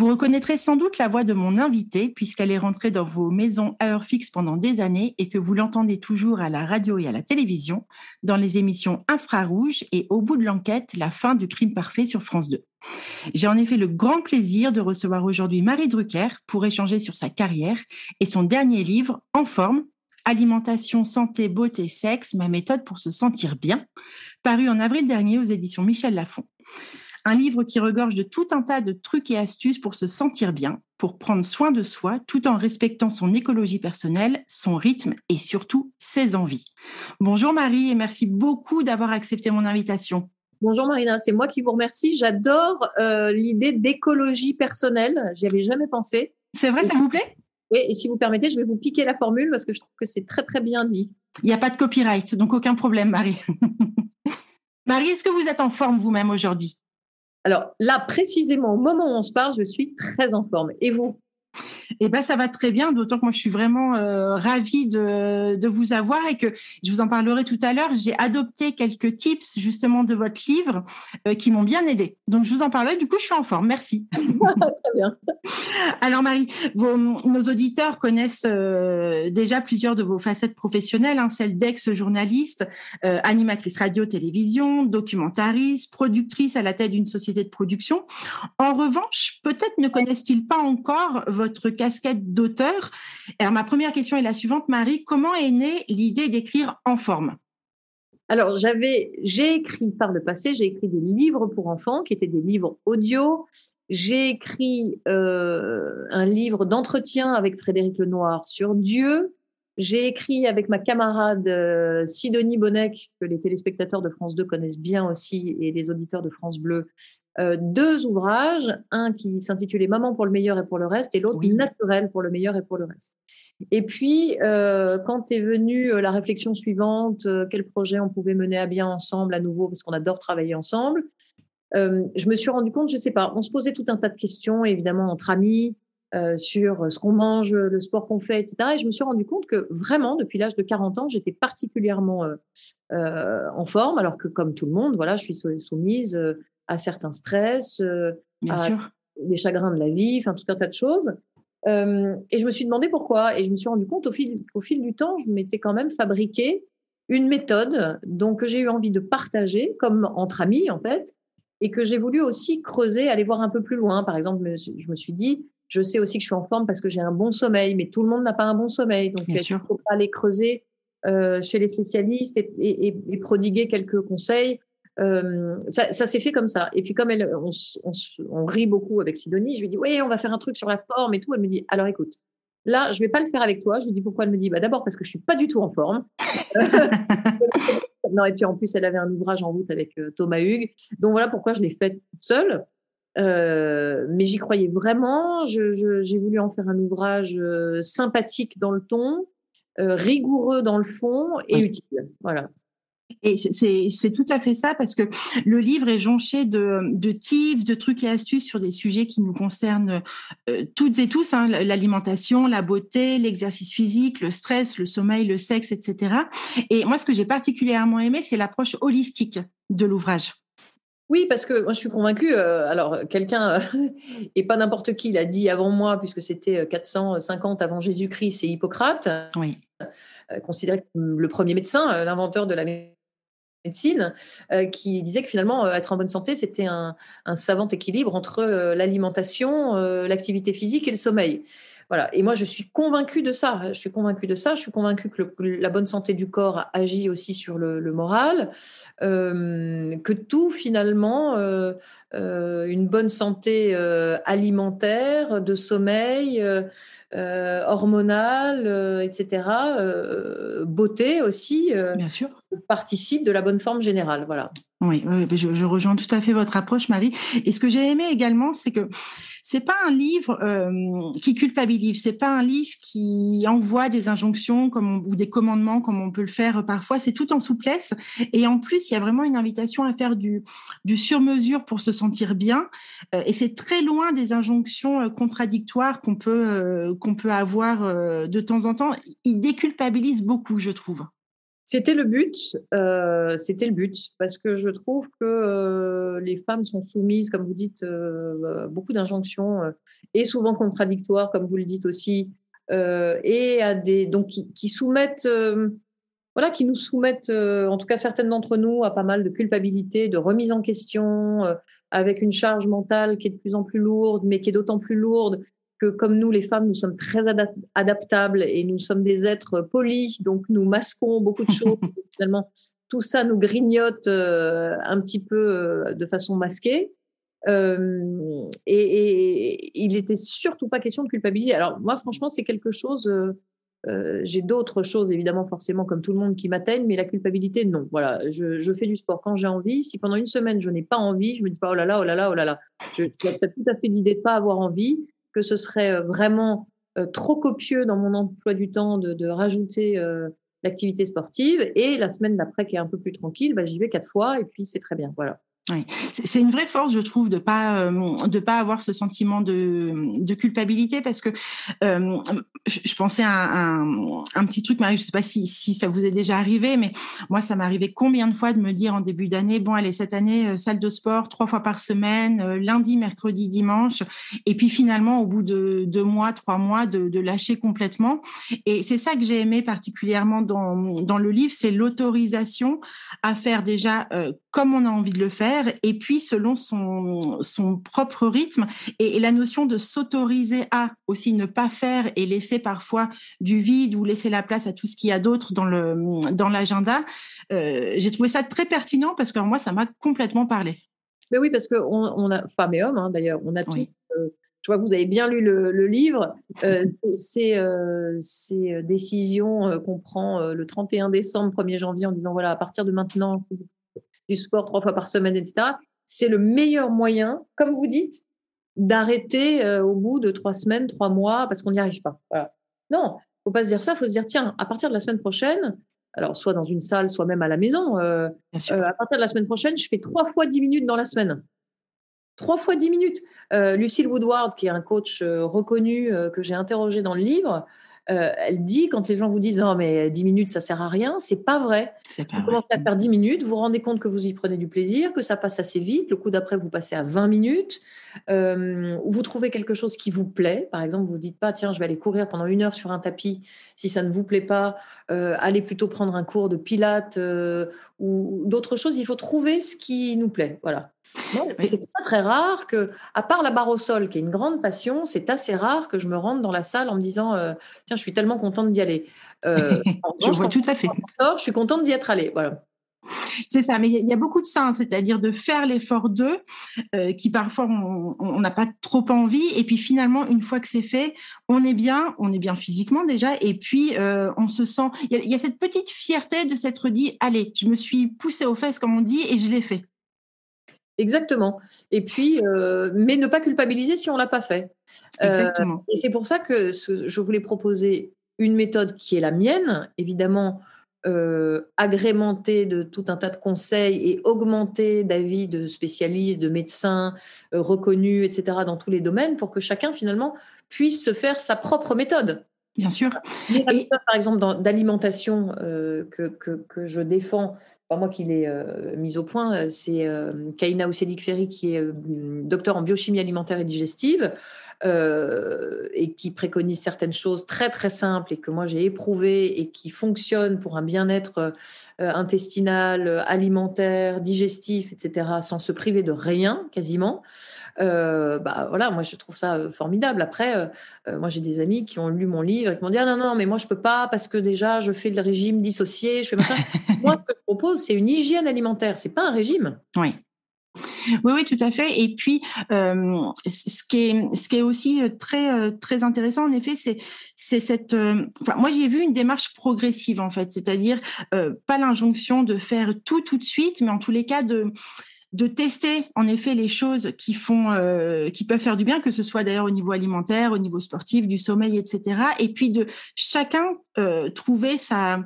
Vous reconnaîtrez sans doute la voix de mon invité puisqu'elle est rentrée dans vos maisons à heure fixe pendant des années et que vous l'entendez toujours à la radio et à la télévision dans les émissions Infrarouge et Au bout de l'enquête, la fin du crime parfait sur France 2. J'ai en effet le grand plaisir de recevoir aujourd'hui Marie Drucker pour échanger sur sa carrière et son dernier livre En forme, Alimentation, santé, beauté, sexe, ma méthode pour se sentir bien, paru en avril dernier aux éditions Michel Lafon. Un livre qui regorge de tout un tas de trucs et astuces pour se sentir bien, pour prendre soin de soi, tout en respectant son écologie personnelle, son rythme et surtout ses envies. Bonjour Marie et merci beaucoup d'avoir accepté mon invitation. Bonjour Marina, c'est moi qui vous remercie. J'adore euh, l'idée d'écologie personnelle. J'y avais jamais pensé. C'est vrai, ça vous plaît? Oui, et si vous permettez, je vais vous piquer la formule parce que je trouve que c'est très très bien dit. Il n'y a pas de copyright, donc aucun problème, Marie. Marie, est-ce que vous êtes en forme vous-même aujourd'hui? Alors là, précisément, au moment où on se parle, je suis très en forme. Et vous? Eh ben ça va très bien, d'autant que moi je suis vraiment euh, ravie de, de, vous avoir et que je vous en parlerai tout à l'heure. J'ai adopté quelques tips justement de votre livre euh, qui m'ont bien aidé. Donc je vous en parlerai. Du coup, je suis en forme. Merci. très bien. Alors Marie, vos, nos auditeurs connaissent euh, déjà plusieurs de vos facettes professionnelles, hein, celle d'ex-journaliste, animatrice radio-télévision, documentariste, productrice à la tête d'une société de production. En revanche, peut-être ne connaissent-ils pas encore votre casquette d'auteur. Alors, ma première question est la suivante, Marie. Comment est née l'idée d'écrire en forme? Alors, j'avais, j'ai écrit par le passé, j'ai écrit des livres pour enfants qui étaient des livres audio. J'ai écrit euh, un livre d'entretien avec Frédéric Lenoir sur Dieu. J'ai écrit avec ma camarade euh, Sidonie Bonnec, que les téléspectateurs de France 2 connaissent bien aussi, et les auditeurs de France Bleu, euh, deux ouvrages, un qui s'intitulait Maman pour le meilleur et pour le reste, et l'autre Naturel pour le meilleur et pour le reste. Et puis, euh, quand est venue la réflexion suivante, quel projet on pouvait mener à bien ensemble à nouveau, parce qu'on adore travailler ensemble, je me suis rendu compte, je sais pas, on se posait tout un tas de questions, évidemment entre amis, sur ce qu'on mange, le sport qu'on fait, etc. Et je me suis rendu compte que vraiment, depuis l'âge de 40 ans, j'étais particulièrement en forme, alors que comme tout le monde, voilà, je suis soumise à certains stress, euh, à des chagrins de la vie, enfin tout un tas de choses. Euh, et je me suis demandé pourquoi. Et je me suis rendu compte au fil, au fil du temps, je m'étais quand même fabriqué une méthode donc, que j'ai eu envie de partager, comme entre amis en fait, et que j'ai voulu aussi creuser, aller voir un peu plus loin. Par exemple, je me suis dit, je sais aussi que je suis en forme parce que j'ai un bon sommeil, mais tout le monde n'a pas un bon sommeil. Donc, il ne faut pas aller creuser euh, chez les spécialistes et, et, prodiguer quelques conseils? Euh, ça, s'est fait comme ça. Et puis comme elle, on, rit beaucoup avec Sidonie, je lui dis oui, on va faire un truc sur la forme et tout. Elle me dit alors écoute, là je vais pas le faire avec toi. Je lui dis pourquoi? Elle me dit bah d'abord parce que je suis pas du tout en forme. non et puis en plus elle avait un ouvrage en route avec euh, Thomas Hugues. Donc voilà pourquoi je l'ai fait toute seule. Euh, mais j'y croyais vraiment. j'ai voulu en faire un ouvrage sympathique dans le ton, rigoureux dans le fond et utile. Voilà. Et c'est tout à fait ça parce que le livre est jonché de, de tips, de trucs et astuces sur des sujets qui nous concernent euh, toutes et tous, hein, l'alimentation, la beauté, l'exercice physique, le stress, le sommeil, le sexe, etc. Et moi, ce que j'ai particulièrement aimé, c'est l'approche holistique de l'ouvrage. Oui, parce que moi je suis convaincue. Euh, alors, quelqu'un, et pas n'importe qui, l'a dit avant moi, puisque c'était 450 avant Jésus-Christ, c'est Hippocrate, oui. Euh, considéré comme le premier médecin, l'inventeur de la médecine, euh, qui disait que finalement, euh, être en bonne santé, c'était un, savant équilibre entre euh, l'alimentation, l'activité physique et le sommeil. Voilà. Et moi, je suis convaincue de ça. Je suis convaincue de ça. Je suis convaincue que la bonne santé du corps agit aussi sur le, moral, que tout finalement, une bonne santé alimentaire, de sommeil, hormonale, etc., beauté aussi. Bien sûr participe de la bonne forme générale. Voilà. Oui, je, rejoins tout à fait votre approche, Marie. Et ce que j'ai aimé également, c'est que c'est pas un livre euh, qui culpabilise, c'est pas un livre qui envoie des injonctions comme ou des commandements comme on peut le faire parfois. C'est tout en souplesse. Et en plus, il y a vraiment une invitation à faire du, du sur-mesure pour se sentir bien. Euh, et c'est très loin des injonctions euh, contradictoires qu'on peut qu'on peut avoir de temps en temps. Il déculpabilise beaucoup, je trouve. C'était le but, euh, c'était le but, parce que je trouve que euh, les femmes sont soumises, comme vous dites, euh, beaucoup d'injonctions et souvent contradictoires, comme vous le dites aussi, et à des donc qui, soumettent, voilà, qui nous soumettent, en tout cas certaines d'entre nous, à pas mal de culpabilité, de remise en question, avec une charge mentale qui est de plus en plus lourde, mais qui est d'autant plus lourde que comme nous, les femmes, nous sommes très adaptables et nous sommes des êtres polis, donc nous masquons beaucoup de choses. finalement, tout ça nous grignote euh, un petit peu euh, de façon masquée. Euh, et, il n'était surtout pas question de culpabiliser. Alors moi, franchement, c'est quelque chose. j'ai d'autres choses, évidemment, forcément, comme tout le monde, qui m'atteignent, mais la culpabilité, non. Voilà, je, fais du sport quand j'ai envie. Si pendant une semaine, je n'ai pas envie, je me dis pas, oh là là, oh là là, oh là là. Je, j'accepte tout à fait l'idée de pas avoir envie que ce serait euh, vraiment euh, trop copieux dans mon emploi du temps de, rajouter euh, l'activité sportive. Et la semaine d'après, qui est un peu plus tranquille, bah, j'y vais quatre fois et puis c'est très bien. Voilà. C'est une vraie force, je trouve, de pas de pas avoir ce sentiment de, culpabilité parce que je, pensais à un, petit truc, Marie, je sais pas si, ça vous est déjà arrivé, mais moi, ça m'est arrivé combien de fois de me dire en début d'année, bon, allez, cette année, salle de sport trois fois par semaine, lundi, mercredi, dimanche, et puis finalement, au bout de deux mois, trois mois, de, lâcher complètement. Et c'est ça que j'ai aimé particulièrement dans le livre, c'est l'autorisation à faire déjà comme on a envie de le faire et puis selon son, son propre rythme et, la notion de s'autoriser à aussi ne pas faire et laisser parfois du vide ou laisser la place à tout ce qu'il y a d'autre dans le dans l'agenda. Euh, j'ai trouvé ça très pertinent parce que moi ça m'a complètement parlé. Mais oui, parce que on, a femmes et hommes hein, d'ailleurs, on a tout. Euh, je vois que vous avez bien lu le, livre. Euh, ces, ces décisions qu'on prend le 31 décembre, 1er janvier en disant voilà, à partir de maintenant, du sport trois fois par semaine, etc. C'est le meilleur moyen, comme vous dites, d'arrêter euh, au bout de trois semaines, trois mois, parce qu'on n'y arrive pas. Voilà. Non, faut pas se dire ça. Faut se dire tiens, à partir de la semaine prochaine, alors soit dans une salle, soit même à la maison. Euh, euh, à partir de la semaine prochaine, je fais trois fois dix minutes dans la semaine. Trois fois dix minutes. Lucille Woodward, qui est un coach reconnu que j'ai interrogé dans le livre, euh, elle dit quand les gens vous disent non mais 10 minutes ça sert à rien, c'est pas vrai. vous commencez à faire 10 minutes, vous vous rendez compte que vous y prenez du plaisir, que ça passe assez vite. Le coup d'après vous passez à 20 minutes. Euh, vous trouvez quelque chose qui vous plaît. Par exemple, vous dites pas tiens je vais aller courir pendant une heure sur un tapis. Si ça ne vous plaît pas, euh, allez plutôt prendre un cours de pilates ou d'autres choses. Il faut trouver ce qui nous plaît. Voilà. C'est très très rare que, à part la barre au sol, qui est une grande passion, c'est assez rare que je me rende dans la salle en me disant tiens je suis tellement contente d'y aller. Euh, je vois tout à fait. je suis contente d'y être allée. Voilà. C'est ça, mais il y, a beaucoup de ça, c'est-à-dire de faire l'effort d'eux, euh, qui parfois on n'a pas trop envie, et puis finalement, une fois que c'est fait, on est bien, on est bien physiquement déjà, et puis euh, on se sent. Il y, a cette petite fierté de s'être dit, allez, je me suis poussée aux fesses, comme on dit, et je l'ai fait. Exactement. Et puis, mais ne pas culpabiliser si on l'a pas fait. Exactement. et c'est pour ça que je voulais proposer une méthode qui est la mienne, évidemment euh, agrémentée de tout un tas de conseils et augmentée d'avis de spécialistes, de médecins euh, reconnus, etc., dans tous les domaines, pour que chacun finalement puisse se faire sa propre méthode. Bien sûr. Et... par exemple, d'alimentation euh, que, que, que, je défends, pas moi qui l'ai euh, mise au point, c'est Kaina Oussedik Ferry, qui est docteur en biochimie alimentaire et digestive. Euh, et qui préconise certaines choses très très simples et que moi j'ai éprouvé et qui fonctionnent pour un bien-être euh, intestinal, alimentaire, digestif, etc., sans se priver de rien quasiment. Euh, bah voilà, moi je trouve ça formidable. Après, moi j'ai des amis qui ont lu mon livre et qui m'ont dit ah non non mais moi je peux pas parce que déjà je fais le régime dissocié, je fais moi ce que je propose c'est une hygiène alimentaire, c'est pas un régime. Oui. Oui, oui, tout à fait. Et puis, euh, ce qui est, ce qui est aussi très, euh, très intéressant, en effet, c'est, c'est cette. Euh, enfin, moi, j'ai vu une démarche progressive, en fait, c'est-à-dire pas l'injonction de faire tout tout de suite, mais en tous les cas de de tester en effet les choses qui font qui peuvent faire du bien que ce soit d'ailleurs au niveau alimentaire au niveau sportif du sommeil etc et puis de chacun trouver sa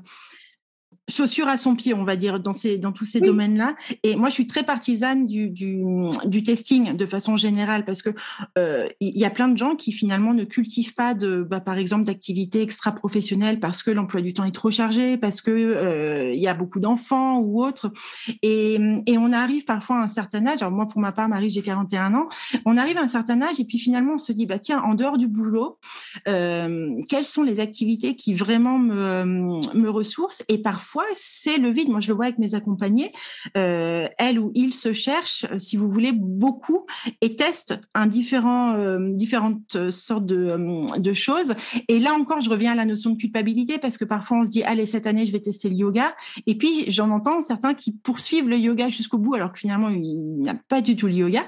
chaussure à son pied, on va dire, dans, ces, dans tous ces domaines-là. Et moi, je suis très partisane du, du, du, testing de façon générale parce que euh, il y a plein de gens qui finalement ne cultivent pas de, bah, par exemple, d'activités extra-professionnelles parce que l'emploi du temps est trop chargé, parce que euh, il y a beaucoup d'enfants ou autres. Et, et on arrive parfois à un certain âge. Alors moi, pour ma part, Marie, j'ai 41 ans. On arrive à un certain âge et puis finalement, on se dit, bah tiens, en dehors du boulot, euh, quelles sont les activités qui vraiment me, me ressourcent? Et parfois c'est le vide. Moi, je le vois avec mes accompagnés. Euh, elle ou il se cherchent, euh, si vous voulez, beaucoup et testent un différent, euh, différentes sortes de, choses. Et là encore, je reviens à la notion de culpabilité parce que parfois on se dit, allez, cette année, je vais tester le yoga. Et puis, j'en entends certains qui poursuivent le yoga jusqu'au bout alors que finalement, il n'y a pas du tout le yoga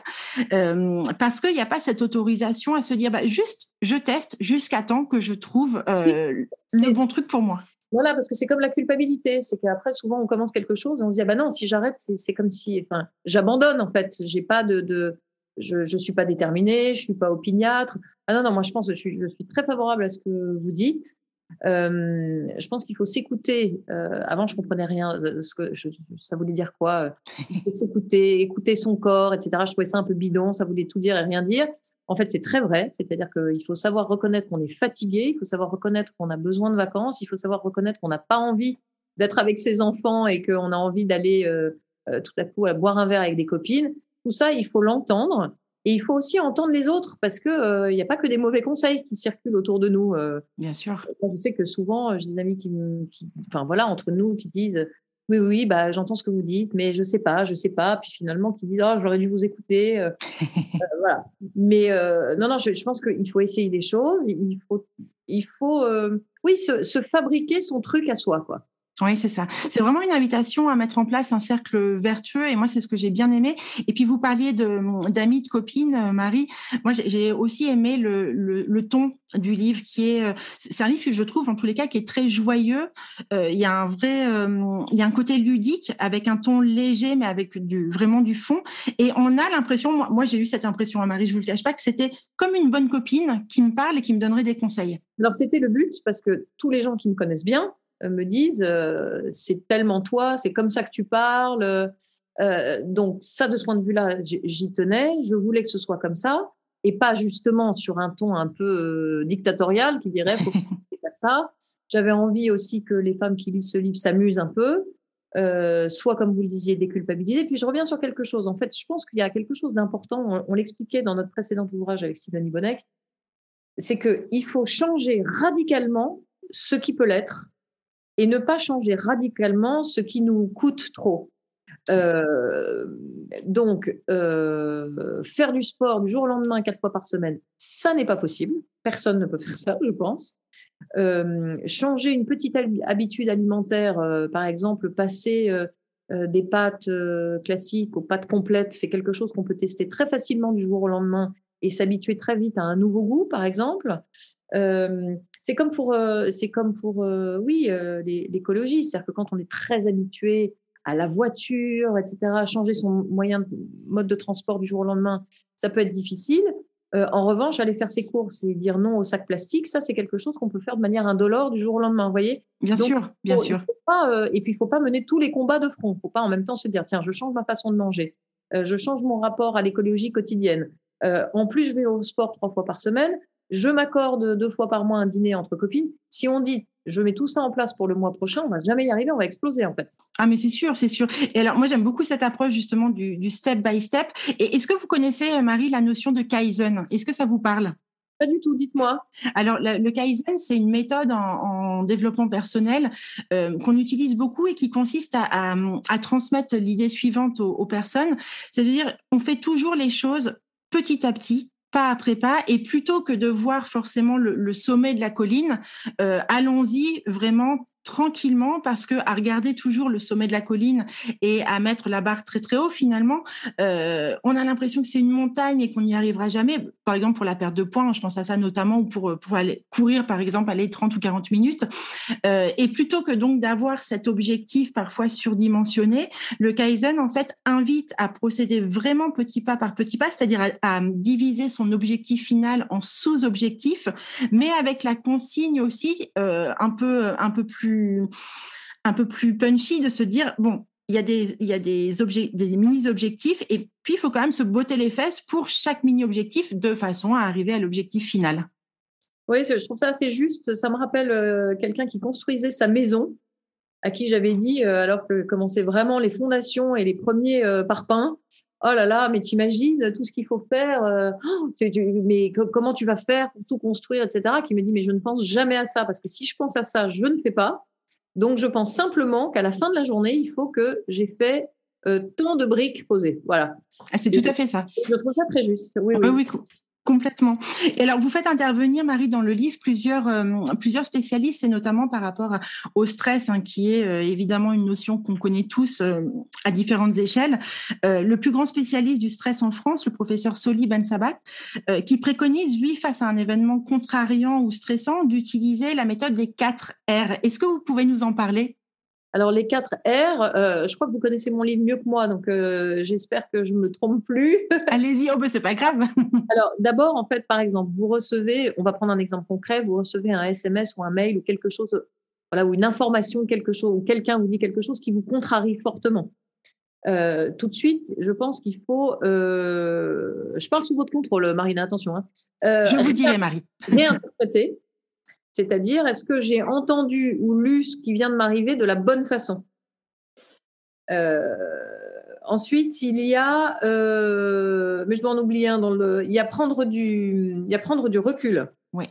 parce qu'il n'y a pas cette autorisation à se dire, bah, juste, je teste jusqu'à temps que je trouve le bon truc pour moi. Voilà, parce que c'est comme la culpabilité, c'est qu'après souvent on commence quelque chose et on se dit ah ben non si j'arrête c'est comme si enfin j'abandonne en fait, j'ai pas de, de je je suis pas déterminée, je suis pas opiniâtre. Ah non non moi je pense je suis je suis très favorable à ce que vous dites. Euh, je pense qu'il faut s'écouter. Euh, avant, je comprenais rien. Euh, ce que ça voulait dire quoi? S'écouter, écouter son corps, etc. Je trouvais ça un peu bidon. Ça voulait tout dire et rien dire. En fait, c'est très vrai. C'est-à-dire qu'il faut savoir reconnaître qu'on est fatigué, il faut savoir reconnaître qu'on a besoin de vacances, il faut savoir reconnaître qu'on n'a pas envie d'être avec ses enfants et qu'on a envie d'aller euh, euh, tout à coup à boire un verre avec des copines. Tout ça, il faut l'entendre. Et il faut aussi entendre les autres parce que euh, il n'y a pas que des mauvais conseils qui circulent autour de nous. Bien sûr. Je sais que souvent, j'ai des amis qui, qui, enfin voilà, entre nous, qui disent oui, oui, bah, j'entends ce que vous dites, mais je sais pas, je sais pas. Puis finalement, qui disent, oh, j'aurais dû vous écouter. Euh, euh, voilà. Mais euh, non, non, je, pense qu'il faut essayer des choses. Il faut, il faut oui, se, se, fabriquer son truc à soi, quoi. Oui, c'est ça. C'est vraiment une invitation à mettre en place un cercle vertueux et moi, c'est ce que j'ai bien aimé. Et puis, vous parliez d'amis, de, copines, euh, Marie. Moi, j'ai aussi aimé le, le, ton du livre qui est, euh, c'est un livre je trouve, en tous les cas, qui est très joyeux. Euh, il y a un vrai, il y a un côté ludique avec un ton léger, mais avec du, vraiment du fond. Et on a l'impression, moi, j'ai eu cette impression à Marie, je vous le cache pas, que c'était comme une bonne copine qui me parle et qui me donnerait des conseils. Alors, c'était le but parce que tous les gens qui me connaissent bien, euh, me disent euh, c'est tellement toi, c'est comme ça que tu parles. Euh, donc ça, de ce point de vue-là, j'y tenais. Je voulais que ce soit comme ça et pas justement sur un ton un peu dictatorial qui dirait faut faire ça. J'avais envie aussi que les femmes qui lisent ce livre s'amusent un peu, euh, soit comme vous le disiez, déculpabiliser. Puis je reviens sur quelque chose. En fait, je pense qu'il y a quelque chose d'important. On, on l'expliquait dans notre précédent ouvrage avec Sylvanie Bonnec, c'est qu'il faut changer radicalement ce qui peut l'être et ne pas changer radicalement ce qui nous coûte trop. Euh, donc, euh, faire du sport du jour au lendemain, quatre fois par semaine, ça n'est pas possible. Personne ne peut faire ça, je pense. Euh, changer une petite habitude alimentaire, par exemple, passer des pâtes classiques aux pâtes complètes, c'est quelque chose qu'on peut tester très facilement du jour au lendemain et s'habituer très vite à un nouveau goût, par exemple. C'est comme pour, euh, c'est comme pour euh, oui, euh, l'écologie. C'est-à-dire que quand on est très habitué à la voiture, etc., changer son moyen, de, mode de transport du jour au lendemain, ça peut être difficile. en revanche, aller faire ses courses et dire non au sac plastique, ça, c'est quelque chose qu'on peut faire de manière indolore du jour au lendemain. Vous voyez Bien sûr, bien sûr. et puis, il ne faut pas mener tous les combats de front. Il ne faut pas en même temps se dire tiens, je change ma façon de manger, je change mon rapport à l'écologie quotidienne. en plus, je vais au sport trois fois par semaine je m'accorde deux fois par mois un dîner entre copines. Si on dit je mets tout ça en place pour le mois prochain, on va jamais y arriver, on va exploser en fait. Ah mais c'est sûr, c'est sûr. Et alors moi j'aime beaucoup cette approche justement du, step by step. Et est-ce que vous connaissez euh, Marie la notion de kaizen? Est-ce que ça vous parle? Pas du tout, dites-moi. Alors, le, Kaizen, c'est une méthode en, développement personnel euh, qu'on utilise beaucoup et qui consiste à, transmettre l'idée suivante aux, aux personnes. C'est-à-dire, on fait toujours les choses petit à petit, pas après pas, et plutôt que de voir forcément le, sommet de la colline, euh, allons-y vraiment tranquillement parce que à regarder toujours le sommet de la colline et à mettre la barre très très haut, finalement, euh, on a l'impression que c'est une montagne et qu'on n'y arrivera jamais. Par exemple, pour la perte de poids, je pense à ça notamment pour, pour aller courir, par exemple, aller 30 ou 40 minutes. Euh, et plutôt que donc d'avoir cet objectif parfois surdimensionné, le Kaizen, en fait, invite à procéder vraiment petit pas par petit pas, c'est-à-dire à, diviser son objectif final en sous-objectifs, mais avec la consigne aussi euh, un peu un peu plus un peu plus punchy de se dire bon il y a des il y a des objets des mini objectifs et puis il faut quand même se botter les fesses pour chaque mini objectif de façon à arriver à l'objectif final. Oui, je trouve ça assez juste. Ça me rappelle euh, quelqu'un qui construisait sa maison, à qui j'avais dit, euh, alors que commençaient vraiment les fondations et les premiers euh, parpaings, oh là là, mais t'imagines tout ce qu'il faut faire, oh, mais comment tu vas faire pour tout construire, etc. Qui me dit, mais je ne pense jamais à ça, parce que si je pense à ça, je ne fais pas. Donc, je pense simplement qu'à la fin de la journée, il faut que j'ai fait tant de briques posées. Voilà. Ah, c'est tout à fait ça. Je trouve ça très juste. Oui, oui. oui, Complètement. Et alors, vous faites intervenir, Marie, dans le livre, plusieurs, euh, plusieurs spécialistes, et notamment par rapport au stress, hein, qui est euh, évidemment une notion qu'on connaît tous euh, à différentes échelles. le plus grand spécialiste du stress en France, le professeur Soli Ben Sabat, qui préconise, lui, face à un événement contrariant ou stressant, d'utiliser la méthode des 4 R. Est-ce que vous pouvez nous en parler? Alors les 4 R, euh, je crois que vous connaissez mon livre mieux que moi, donc euh, j'espère que je ne me trompe plus. Allez-y, oh, ben, c'est pas grave. Alors d'abord, en fait, par exemple, vous recevez, on va prendre un exemple concret, vous recevez un SMS ou un mail ou quelque chose, voilà, ou une information, quelque chose, ou quelqu'un vous dit quelque chose qui vous contrarie fortement. Euh, tout de suite, je pense qu'il faut. je parle sous votre contrôle, Marine, attention. Hein. je vous dirai, Marie. réinterpréter c'est-à-dire, est-ce que j'ai entendu ou lu ce qui vient de m'arriver de la bonne façon? Euh, Ensuite, il y a, euh, mais je dois en oublier un dans le, il y a prendre du, il y a prendre du recul. Oui.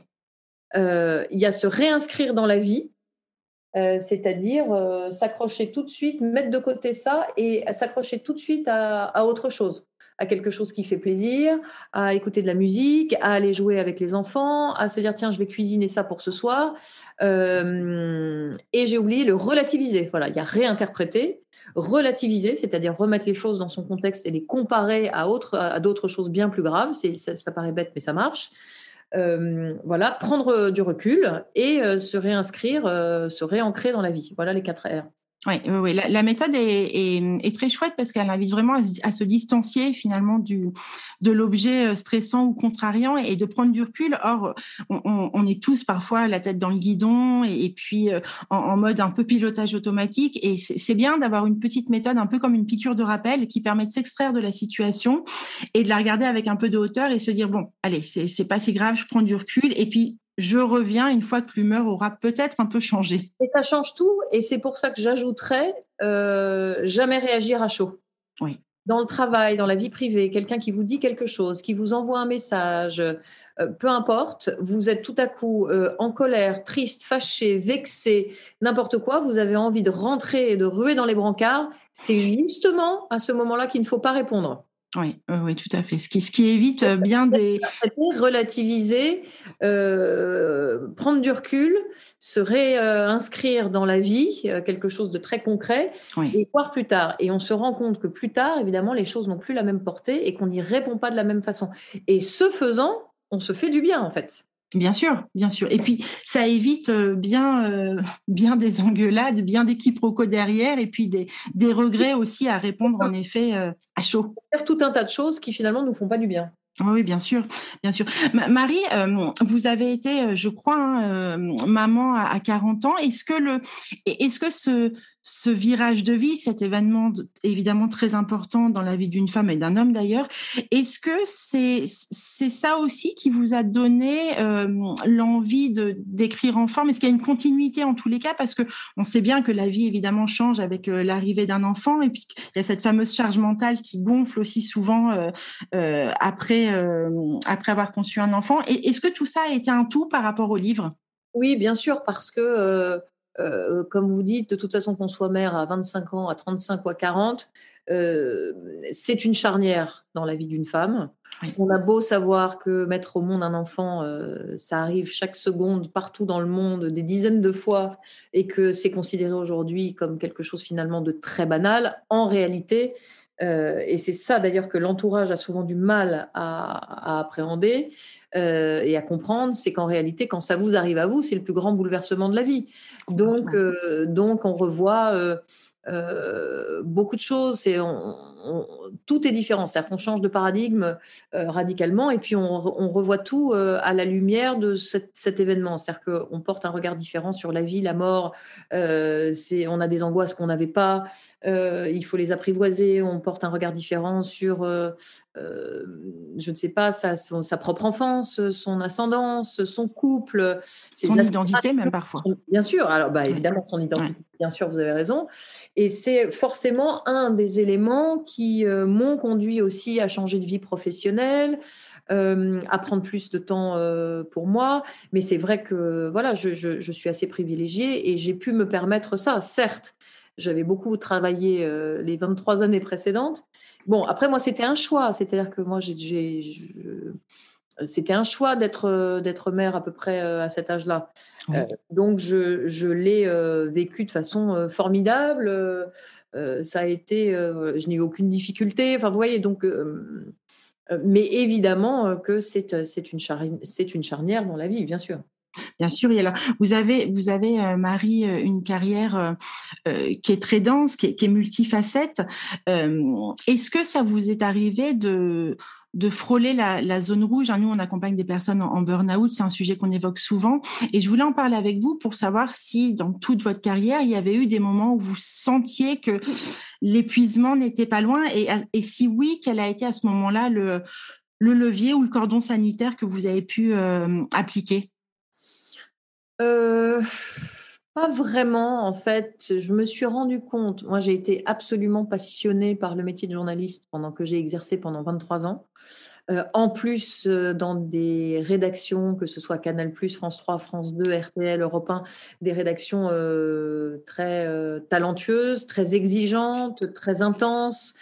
Euh, il y a se réinscrire dans la vie, c'est-à-dire s'accrocher tout de suite, mettre de côté ça et s'accrocher tout de suite à autre chose à quelque chose qui fait plaisir, à écouter de la musique, à aller jouer avec les enfants, à se dire tiens, je vais cuisiner ça pour ce soir. Euh, et j'ai oublié le relativiser. Voilà, il y a réinterpréter, relativiser, c'est-à-dire remettre les choses dans son contexte et les comparer à, autre, à d'autres choses bien plus graves. Ça, paraît bête, mais ça marche. Euh, voilà, prendre du recul et euh, se réinscrire, se réancrer dans la vie. Voilà les quatre R. Oui, La, méthode est, très chouette parce qu'elle invite vraiment à, se distancier finalement de l'objet euh, stressant ou contrariant et, de prendre du recul. Or, on, est tous parfois la tête dans le guidon et, puis euh, en, mode un peu pilotage automatique. Et c'est bien d'avoir une petite méthode, un peu comme une piqûre de rappel, qui permet de s'extraire de la situation et de la regarder avec un peu de hauteur et se dire bon, allez, c'est pas si grave, je prends du recul et puis je reviens une fois que l'humeur aura peut-être un peu changé. Et ça change tout, et c'est pour ça que j'ajouterais euh, jamais réagir à chaud. Oui. Dans le travail, dans la vie privée, quelqu'un qui vous dit quelque chose, qui vous envoie un message, euh, peu importe, vous êtes tout à coup euh, en colère, triste, fâché, vexé, n'importe quoi, vous avez envie de rentrer et de ruer dans les brancards, c'est justement à ce moment-là qu'il ne faut pas répondre. Oui, oui, tout à fait. Ce qui, ce qui évite euh, bien des... Relativiser, euh, prendre du recul, se réinscrire dans la vie, euh, quelque chose de très concret, et voir plus tard. Et on se rend compte que plus tard, évidemment, les choses n'ont plus la même portée et qu'on n'y répond pas de la même façon. Et ce faisant, on se fait du bien, en fait. Bien sûr, bien sûr. Et puis, ça évite euh, bien, euh, bien des engueulades, bien des quiproquos derrière, et puis des, des regrets aussi à répondre en effet euh, à chaud. Faire tout un tas de choses qui finalement ne nous font pas du bien. Oui, bien sûr, bien sûr. Marie, vous avez été, je crois, hein, maman à, 40 ans. Est-ce que le, est-ce que ce, ce virage de vie, cet événement évidemment très important dans la vie d'une femme et d'un homme d'ailleurs, est-ce que c'est c'est ça aussi qui vous a donné euh, l'envie de d'écrire en forme? Est-ce qu'il y a une continuité en tous les cas? Parce que on sait bien que la vie évidemment change avec euh, l'arrivée d'un enfant et puis il y a cette fameuse charge mentale qui gonfle aussi souvent euh, après après avoir conçu un enfant. Est-ce que tout ça a été un tout par rapport au livre? Oui, bien sûr, parce que comme vous dites, de toute façon, qu'on soit mère à 25 ans, à 35 ou à 40, c'est une charnière dans la vie d'une femme. On a beau savoir que mettre au monde un enfant, ça arrive chaque seconde partout dans le monde, des dizaines de fois, et que c'est considéré aujourd'hui comme quelque chose finalement de très banal. En réalité, et c'est ça d'ailleurs que l'entourage a souvent du mal à, appréhender et à comprendre, c'est qu'en réalité, quand ça vous arrive à vous, c'est le plus grand bouleversement de la vie. Donc, donc on revoit euh, beaucoup de choses. Tout est différent. C'est-à-dire qu'on change de paradigme euh, radicalement et puis on, revoit tout euh, à la lumière de cet événement. C'est-à-dire qu'on porte un regard différent sur la vie, la mort. on a des angoisses qu'on n'avait pas. il faut les apprivoiser. On porte un regard différent sur, je ne sais pas, sa, sa, propre enfance, son ascendance, son couple. Son identité même parfois. Bien sûr. Alors, bah, évidemment, son identité, bien sûr, vous avez raison. Et c'est forcément un des éléments qui euh, m'ont conduit aussi à changer de vie professionnelle, euh, à prendre plus de temps euh, pour moi. Mais c'est vrai que voilà, je, je, suis assez privilégiée et j'ai pu me permettre ça. Certes, j'avais beaucoup travaillé les 23 années précédentes. Bon, après, moi, c'était un choix. C'est-à-dire que moi, j'ai c'était un choix d'être d'être mère à peu près à cet âge-là. donc je, je l'ai vécu de façon formidable. ça a été, je n'ai eu aucune difficulté. Enfin, vous voyez, donc, mais évidemment que c'est c'est une, c'est une charnière dans la vie, bien sûr. Bien sûr, il y vous avez, vous avez Marie, une carrière qui est très dense, qui est, multifacette. Est-ce que ça vous est arrivé de, de frôler la, zone rouge? Hein, nous, on accompagne des personnes en, burn-out, c'est un sujet qu'on évoque souvent. Et je voulais en parler avec vous pour savoir si, dans toute votre carrière, il y avait eu des moments où vous sentiez que l'épuisement n'était pas loin. Et, si oui, quel a été à ce moment-là le, levier ou le cordon sanitaire que vous avez pu euh, appliquer? Pas vraiment, en fait. Je me suis rendu compte, moi j'ai été absolument passionnée par le métier de journaliste pendant que j'ai exercé pendant 23 ans. En plus, dans des rédactions, que ce soit Canal+, France 3, France 2, RTL, Europe 1, des rédactions très talentueuses, très exigeantes, très intenses,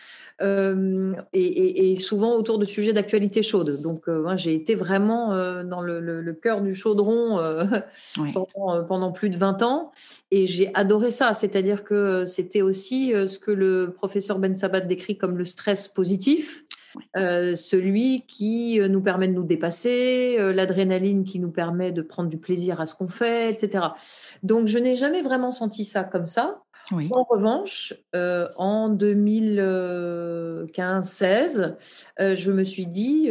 et, souvent autour de sujets d'actualité chaude. Donc, moi, j'ai été vraiment dans le, cœur du chaudron pendant, pendant, plus de 20 ans, et j'ai adoré ça. C'est-à-dire que c'était aussi ce que le professeur Ben Sabat décrit comme le stress positif. Euh, celui qui euh, nous permet de nous dépasser, euh, l'adrénaline qui nous permet de prendre du plaisir à ce qu'on fait, etc. Donc, je n'ai jamais vraiment senti ça comme ça. En revanche, en 2015-16, je me suis dit,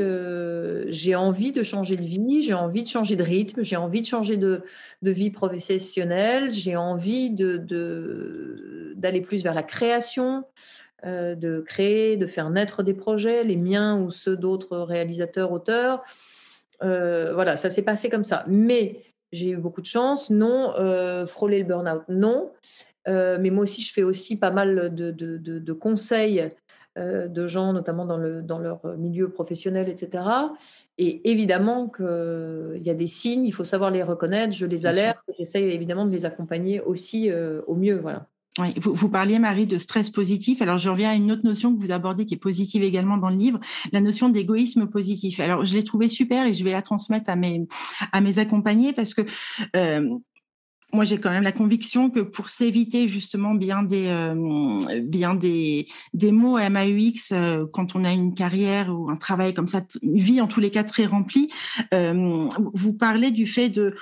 j'ai envie de changer de vie, j'ai envie de changer de rythme, j'ai envie de changer de, vie professionnelle, j'ai envie d'aller de, plus vers la création, euh, de créer, de faire naître des projets, les miens ou ceux d'autres réalisateurs, auteurs. Euh, voilà, ça s'est passé comme ça. Mais j'ai eu beaucoup de chance. Non, euh, frôler le burn-out, non. Mais moi aussi, je fais aussi pas mal de, conseils de gens, notamment dans, le, dans leur milieu professionnel, etc. Et évidemment qu'il y a des signes, il faut savoir les reconnaître, je les alerte, j'essaye évidemment de les accompagner aussi au mieux. Voilà. Oui, vous, vous, parliez, Marie, de stress positif. Alors, je reviens à une autre notion que vous abordez qui est positive également dans le livre, la notion d'égoïsme positif. Alors, je l'ai trouvée super et je vais la transmettre à mes, à mes accompagnés parce que euh, moi, j'ai quand même la conviction que pour s'éviter justement bien des, euh, bien des, des mots MAUX euh, quand on a une carrière ou un travail comme ça, une vie en tous les cas très remplie, euh, vous parlez du fait de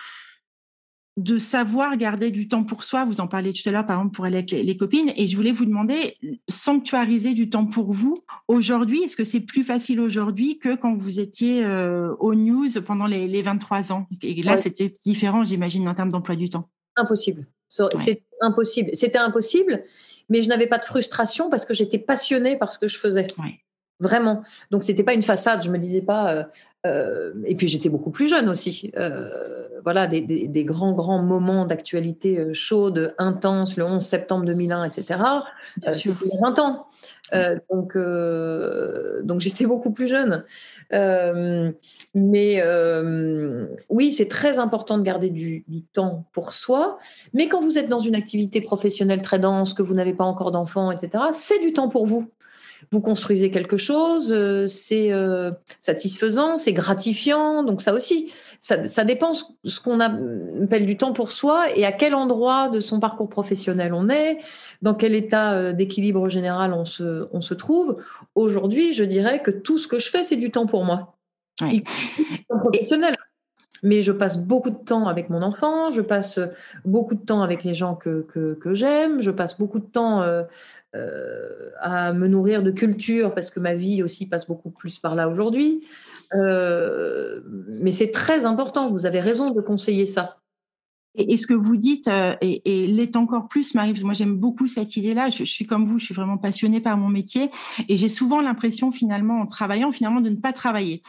de savoir garder du temps pour soi. Vous en parlez tout à l'heure, par exemple, pour aller avec les, copines. Et je voulais vous demander, sanctuariser du temps pour vous aujourd'hui, est-ce que c'est plus facile aujourd'hui que quand vous étiez euh, au news pendant les, 23 ans? Et là, c'était différent, j'imagine, en termes d'emploi du temps. Impossible. C'est impossible. C'était impossible, mais je n'avais pas de frustration parce que j'étais passionnée par ce que je faisais. Vraiment. Donc, c'était pas une façade. Je me disais pas. Euh, euh, et puis, j'étais beaucoup plus jeune aussi. Euh, voilà, des, des, grands, grands moments d'actualité chaude, intense, le 11 septembre 2001, etc. C'était 20 ans. donc, donc j'étais beaucoup plus jeune. mais oui, c'est très important de garder du, du, temps pour soi. Mais quand vous êtes dans une activité professionnelle très dense, que vous n'avez pas encore d'enfants, etc., c'est du temps pour vous vous construisez quelque chose, euh, c'est euh, satisfaisant, c'est gratifiant. Donc ça aussi, ça, dépend ce qu'on appelle du temps pour soi et à quel endroit de son parcours professionnel on est, dans quel état euh, d'équilibre général on se, on se trouve. Aujourd'hui, je dirais que tout ce que je fais, c'est du temps pour moi. professionnel mais je passe beaucoup de temps avec mon enfant, je passe beaucoup de temps avec les gens que, j'aime, je passe beaucoup de temps euh, à me nourrir de culture parce que ma vie aussi passe beaucoup plus par là aujourd'hui. Euh, mais c'est très important, vous avez raison de conseiller ça. Et, ce que vous dites euh, et, l'est encore plus, Marie, parce que moi j'aime beaucoup cette idée-là. Je, suis comme vous, je suis vraiment passionnée par mon métier et j'ai souvent l'impression finalement en travaillant finalement de ne pas travailler.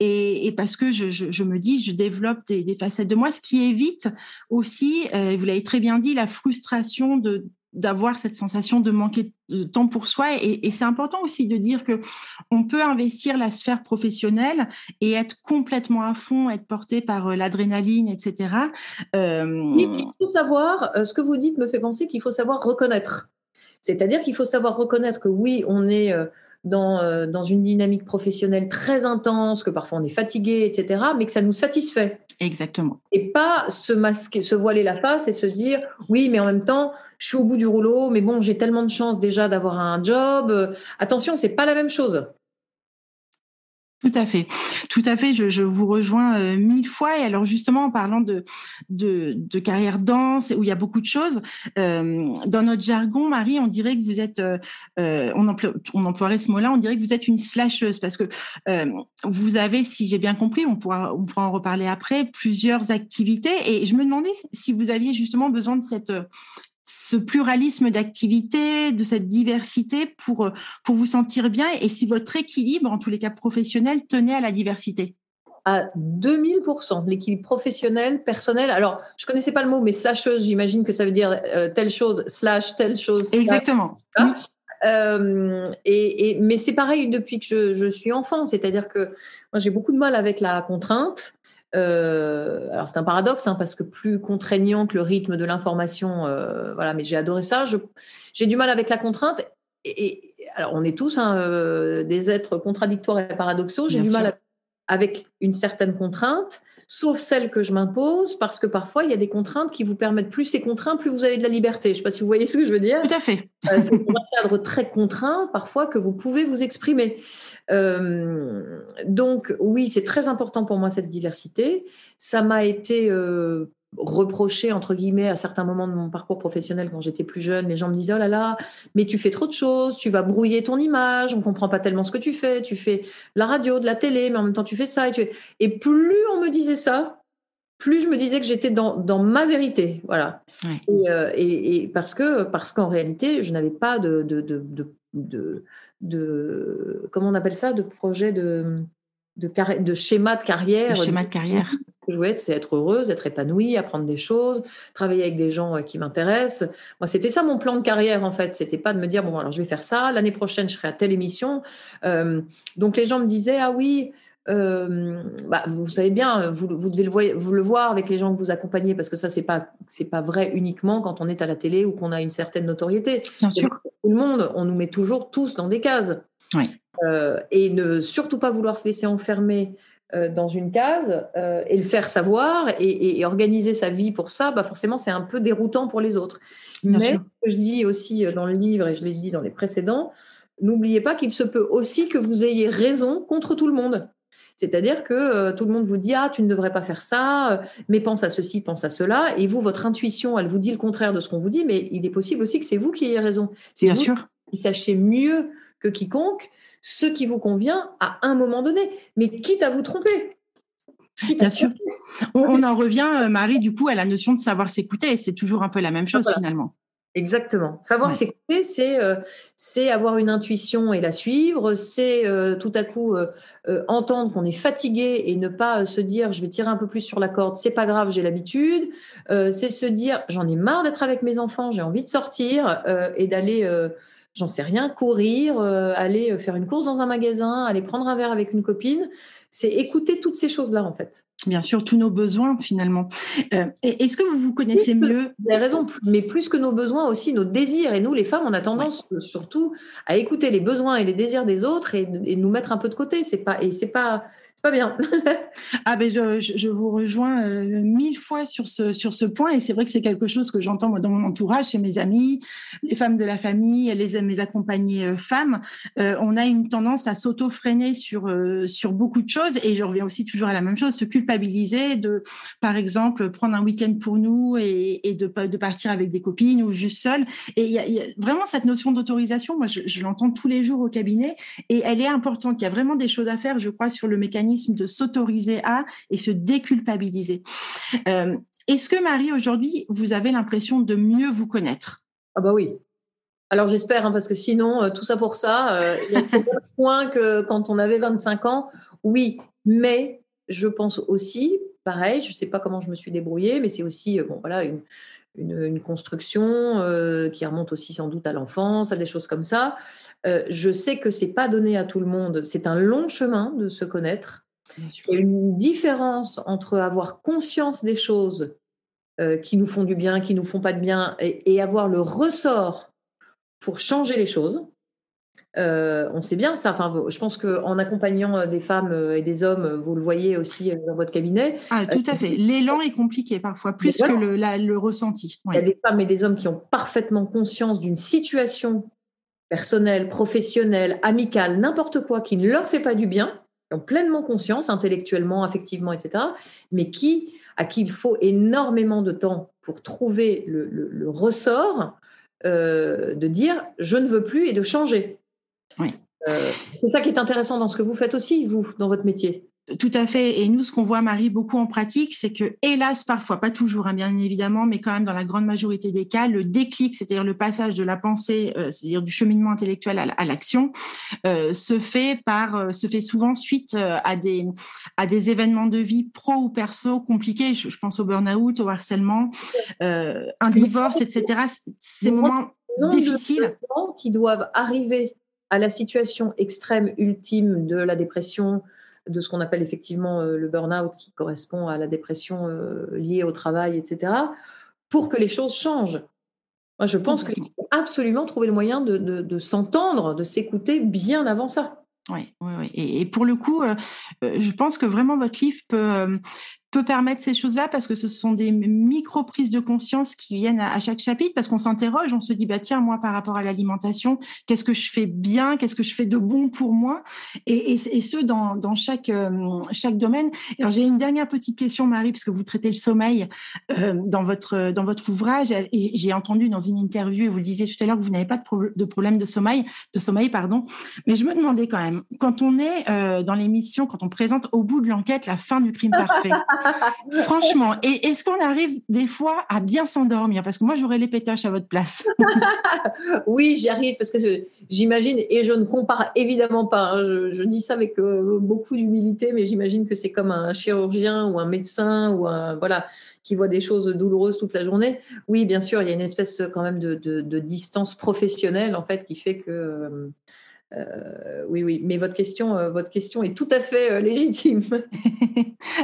Et, parce que je, me dis, je développe des, des, facettes de moi, ce qui évite aussi, vous l'avez très bien dit, la frustration de d'avoir cette sensation de manquer de temps pour soi. Et, c'est important aussi de dire que on peut investir la sphère professionnelle et être complètement à fond, être porté par euh, l'adrénaline, etc. Euh... Il faut savoir, euh, ce que vous dites me fait penser qu'il faut savoir reconnaître. C'est-à-dire qu'il faut savoir reconnaître que oui, on est euh, dans, dans une dynamique professionnelle très intense, que parfois on est fatigué, etc., mais que ça nous satisfait. Exactement. Et pas se masquer, se voiler la face et se dire oui, mais en même temps, je suis au bout du rouleau, mais bon, j'ai tellement de chance déjà d'avoir un job. Attention, c'est pas la même chose. Tout à fait, tout à fait. Je, vous rejoins euh, mille fois. Et alors justement, en parlant de de, carrière dense où il y a beaucoup de choses, euh, dans notre jargon, Marie, on dirait que vous êtes, euh, on, on emploierait ce mot-là, on dirait que vous êtes une slasheuse parce que vous avez, si j'ai bien compris, on pourra on pourra en reparler après, plusieurs activités. Et je me demandais si vous aviez justement besoin de cette ce pluralisme d'activités, de cette diversité pour, pour vous sentir bien et si votre équilibre, en tous les cas professionnel, tenait à la diversité? À 2000%, l'équilibre professionnel, personnel. Alors, je connaissais pas le mot, mais slasheuse, j'imagine que ça veut dire euh, telle chose, slash, telle chose. Exactement. Euh, et, mais c'est pareil depuis que je, je suis enfant, c'est-à-dire que moi j'ai beaucoup de mal avec la contrainte. Euh, alors c'est un paradoxe hein, parce que plus contraignant que le rythme de l'information, euh, voilà. Mais j'ai adoré ça. J'ai du mal avec la contrainte. Et, alors on est tous hein, euh, des êtres contradictoires et paradoxaux. J'ai du mal avec une certaine contrainte, sauf celle que je m'impose, parce que parfois il y a des contraintes qui vous permettent plus c'est contraint, plus vous avez de la liberté. Je ne sais pas si vous voyez ce que je veux dire. Tout à fait. c'est dans un cadre très contraint parfois que vous pouvez vous exprimer. Euh, donc oui, c'est très important pour moi cette diversité. Ça m'a été euh, reproché entre guillemets à certains moments de mon parcours professionnel quand j'étais plus jeune. Les gens me disaient oh là là, mais tu fais trop de choses, tu vas brouiller ton image, on comprend pas tellement ce que tu fais. Tu fais la radio, de la télé, mais en même temps tu fais ça. Et, tu... et plus on me disait ça, plus je me disais que j'étais dans, dans, ma vérité, voilà. Euh, et, et, parce que parce qu'en réalité, je n'avais pas de, de, de, de, de comment on appelle ça, de projet de, de, de schéma de carrière. De schéma de carrière. Je voulais, c'est être heureuse, être épanouie, apprendre des choses, travailler avec des gens euh, qui m'intéressent. Moi, c'était ça mon plan de carrière en fait. C'était pas de me dire bon alors je vais faire ça l'année prochaine, je serai à telle émission. Euh, donc les gens me disaient ah oui, euh, bah, vous savez bien, vous, vous devez le, voir, vous le voir avec les gens que vous accompagnez, parce que ça, c'est pas c'est pas vrai uniquement quand on est à la télé ou qu'on a une certaine notoriété. Bien sûr. Tout le monde, on nous met toujours tous dans des cases. Oui. Euh, et ne surtout pas vouloir se laisser enfermer dans une case et le faire savoir et, organiser sa vie pour ça, bah forcément, c'est un peu déroutant pour les autres. Mais ce que je dis aussi dans le livre et je l'ai dit dans les précédents, n'oubliez pas qu'il se peut aussi que vous ayez raison contre tout le monde. C'est-à-dire que euh, tout le monde vous dit ah tu ne devrais pas faire ça, euh, mais pense à ceci, pense à cela, et vous votre intuition elle vous dit le contraire de ce qu'on vous dit, mais il est possible aussi que c'est vous qui ayez raison. C'est vous sûr. qui sachez mieux que quiconque ce qui vous convient à un moment donné, mais quitte à vous tromper. Bien sûr. On, en revient, euh, Marie, du coup, à la notion de savoir s'écouter. C'est toujours un peu la même chose finalement. Exactement. Savoir s'écouter, c'est euh, c'est avoir une intuition et la suivre. C'est euh, tout à coup euh, entendre qu'on est fatigué et ne pas se dire je vais tirer un peu plus sur la corde. C'est pas grave, j'ai l'habitude. c'est se dire j'en ai marre d'être avec mes enfants, j'ai envie de sortir et d'aller, j'en sais rien, courir, aller faire une course dans un magasin, aller prendre un verre avec une copine. C'est écouter toutes ces choses là en fait bien sûr tous nos besoins finalement. Euh, est-ce que vous vous connaissez mieux Vous avez raison, mais plus que nos besoins aussi nos désirs. Et nous, les femmes, on a tendance surtout à écouter les besoins et les désirs des autres et, et nous mettre un peu de côté. C'est pas et c'est pas pas bien. ah ben je, je, vous rejoins euh, mille fois sur ce, sur ce point et c'est vrai que c'est quelque chose que j'entends dans mon entourage, chez mes amis, les femmes de la famille, les, mes accompagnées euh, femmes. Euh, on a une tendance à s'auto-freiner sur, sur beaucoup de choses et je reviens aussi toujours à la même chose, se culpabiliser de, par exemple, prendre un week-end pour nous et, de, partir avec des copines ou juste seul. Et il y, a, vraiment cette notion d'autorisation, moi je, l'entends tous les jours au cabinet et elle est importante. Il y a vraiment des choses à faire, je crois, sur le mécanisme de s'autoriser à et se déculpabiliser. Euh, est-ce que Marie, aujourd'hui, vous avez l'impression de mieux vous connaître? Ah bah oui. Alors j'espère, hein, parce que sinon, euh, tout ça pour ça, euh, il y a point que quand on avait 25 ans, oui, mais je pense aussi, pareil, je ne sais pas comment je me suis débrouillée, mais c'est aussi bon, voilà, une, une, construction qui remonte aussi sans doute à l'enfance, à des choses comme ça. je sais que c'est pas donné à tout le monde. C'est un long chemin de se connaître. Il y a une différence entre avoir conscience des choses euh, qui nous font du bien, qui nous font pas de bien, et, avoir le ressort pour changer les choses. Euh, on sait bien ça. Enfin, je pense qu'en accompagnant euh, des femmes et des hommes, vous le voyez aussi dans votre cabinet. Ah, tout à fait. L'élan est compliqué parfois, plus que le, le ressenti. Il y a des femmes et des hommes qui ont parfaitement conscience d'une situation personnelle, professionnelle, amicale, n'importe quoi, qui ne leur fait pas du bien, ont pleinement conscience, intellectuellement, affectivement, etc., mais qui, à qui il faut énormément de temps pour trouver le, ressort euh, de dire je ne veux plus et de changer. Oui. Euh, c'est ça qui est intéressant dans ce que vous faites aussi, vous, dans votre métier. Tout à fait. Et nous, ce qu'on voit, Marie, beaucoup en pratique, c'est que, hélas, parfois, pas toujours, hein, bien évidemment, mais quand même dans la grande majorité des cas, le déclic, c'est-à-dire le passage de la pensée, euh, c'est-à-dire du cheminement intellectuel à, l'action, euh, se fait par, euh, se fait souvent suite à des à des événements de vie pro ou perso compliqués. Je, pense au burn-out, au harcèlement, un divorce, etc. Ces moments difficiles qui doivent arriver à la situation extrême ultime de la dépression, de ce qu'on appelle effectivement euh, le burn-out qui correspond à la dépression euh, liée au travail, etc., pour que les choses changent. Moi, je pense qu'il faut absolument trouver le moyen de, s'entendre, de s'écouter bien avant ça. Oui. Et, pour le coup, euh, je pense que vraiment votre livre peut, peut permettre ces choses-là parce que ce sont des micro prises de conscience qui viennent à, chaque chapitre parce qu'on s'interroge, on se dit bah tiens moi par rapport à l'alimentation, qu'est-ce que je fais bien, qu'est-ce que je fais de bon pour moi? Et, ce dans, euh, chaque domaine. Alors j'ai une dernière petite question Marie parce que vous traitez le sommeil euh, dans votre dans votre ouvrage. Et j'ai entendu dans une interview et vous le disiez tout à l'heure que vous n'avez pas de, de, problème de sommeil de sommeil pardon, mais je me demandais quand même quand on est euh, dans l'émission quand on présente au bout de l'enquête la fin du crime parfait Franchement, et est-ce qu'on arrive des fois à bien s'endormir? Parce que moi, j'aurais les pétaches à votre place. oui, j'y arrive parce que j'imagine, et je ne compare évidemment pas, hein, je, dis ça avec euh, beaucoup d'humilité, mais j'imagine que c'est comme un chirurgien ou un médecin ou un, voilà, qui voit des choses douloureuses toute la journée. Oui, bien sûr, il y a une espèce quand même de, distance professionnelle en fait qui fait que euh, euh, oui, oui, mais votre question, euh, votre question est tout à fait euh, légitime.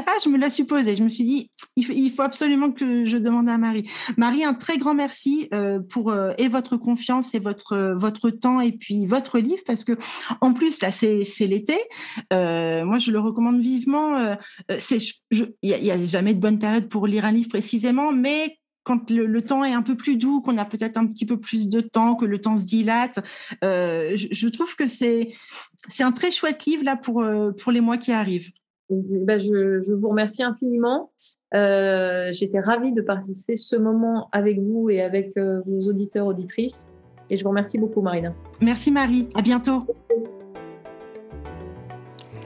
ah, je me la supposais. Je me suis dit, il faut, absolument que je demande à Marie. Marie, un très grand merci pour et votre confiance et votre votre temps et puis votre livre parce que en plus là c'est l'été. moi, je le recommande vivement. il n'y a jamais de bonne période pour lire un livre précisément, mais quand le, temps est un peu plus doux, qu'on a peut-être un petit peu plus de temps, que le temps se dilate, euh, je, trouve que c'est c'est un très chouette livre là pour euh, pour les mois qui arrivent. Ben, je, vous remercie infiniment. Euh, j'étais ravie de participer ce moment avec vous et avec vos auditeurs auditrices. Et je vous remercie beaucoup, Marina. Merci Marie. À bientôt.